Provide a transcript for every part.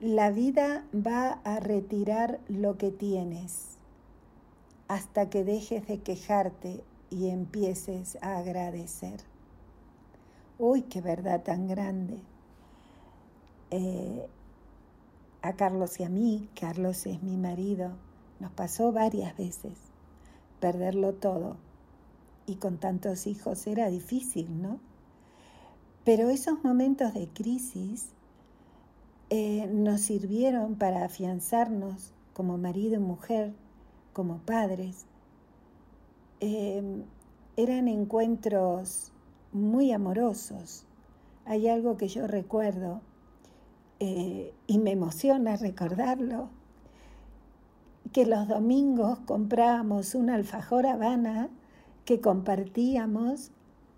La vida va a retirar lo que tienes hasta que dejes de quejarte y empieces a agradecer. Uy, qué verdad tan grande. Eh, a Carlos y a mí, Carlos es mi marido, nos pasó varias veces perderlo todo. Y con tantos hijos era difícil, ¿no? Pero esos momentos de crisis eh, nos sirvieron para afianzarnos como marido y mujer, como padres. Em, eran encuentros muy amorosos. Hay algo que yo recuerdo eh, y me emociona recordarlo, que los domingos comprábamos un alfajor Habana que compartíamos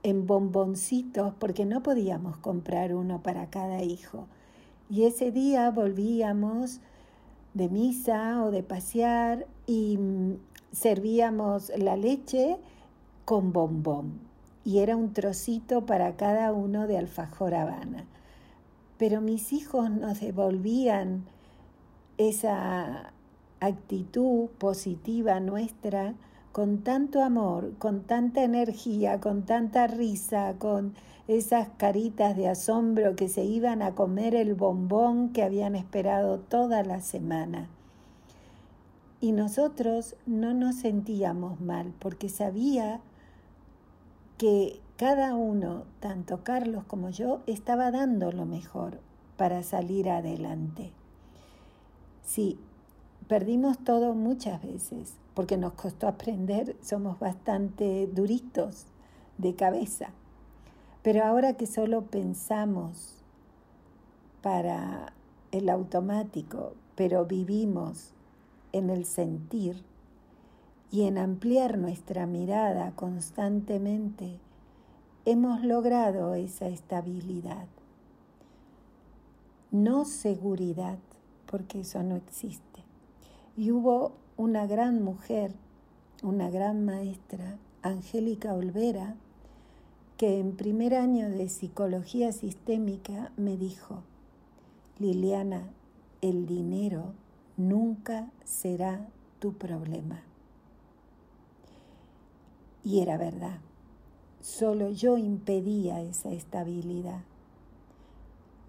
en bomboncitos porque no podíamos comprar uno para cada hijo. Y ese día volvíamos de misa o de pasear y mm, servíamos la leche con bombón. Y era un trocito para cada uno de alfajor Habana. Pero mis hijos nos devolvían esa actitud positiva nuestra con tanto amor, con tanta energía, con tanta risa, con esas caritas de asombro que se iban a comer el bombón que habían esperado toda la semana. Y nosotros no nos sentíamos mal porque sabía que cada uno, tanto Carlos como yo, estaba dando lo mejor para salir adelante. Sí, perdimos todo muchas veces, porque nos costó aprender, somos bastante duritos de cabeza. Pero ahora que solo pensamos para el automático, pero vivimos en el sentir y en ampliar nuestra mirada constantemente, hemos logrado esa estabilidad. No seguridad, porque eso no existe. Y hubo una gran mujer, una gran maestra, Angélica Olvera, que en primer año de psicología sistémica me dijo, Liliana, el dinero nunca será tu problema. Y era verdad, solo yo impedía esa estabilidad.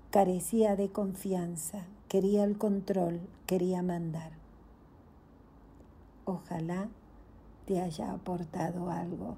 Carecía de confianza, quería el control, quería mandar. Ojalá te haya aportado algo.